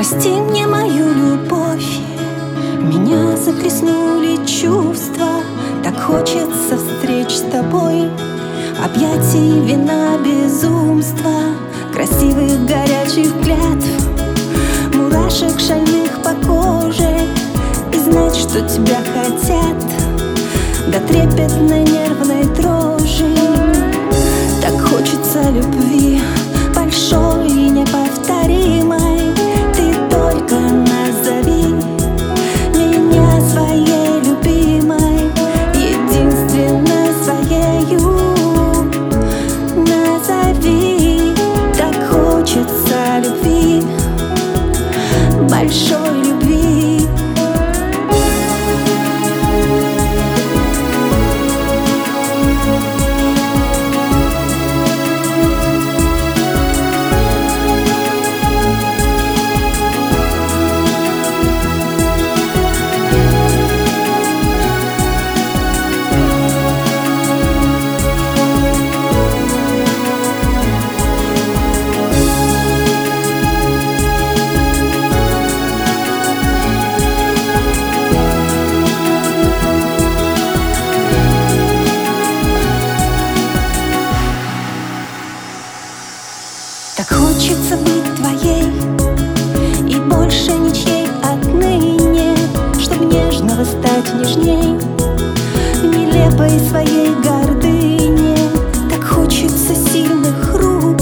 Прости мне мою любовь. Меня захлестнули чувства. Так хочется встреч с тобой. Объятий, вина, безумства. Красивых горячих клятв. Мурашек шальных life. Show Так хочется быть твоей И больше ничьей отныне Чтоб нежного стать нежней Нелепой своей гордыне. Так хочется сильных рук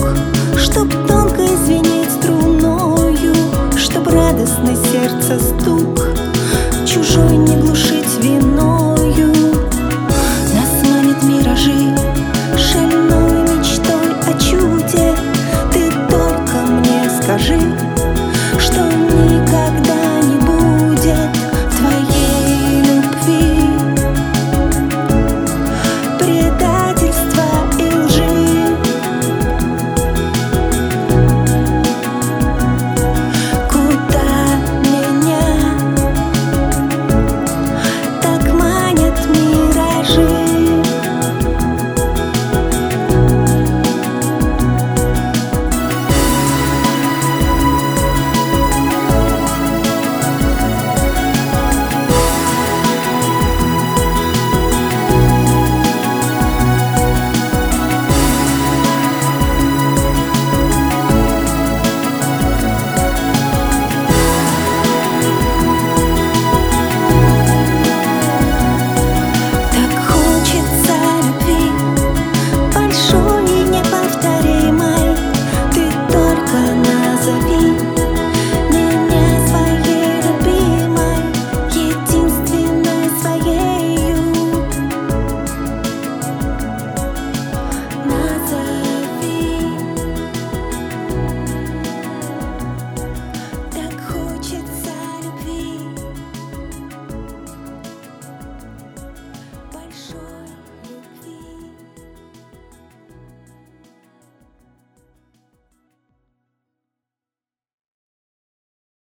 Чтоб тонко извинить струною Чтоб радостный сердце стук Чужой не глушить виной.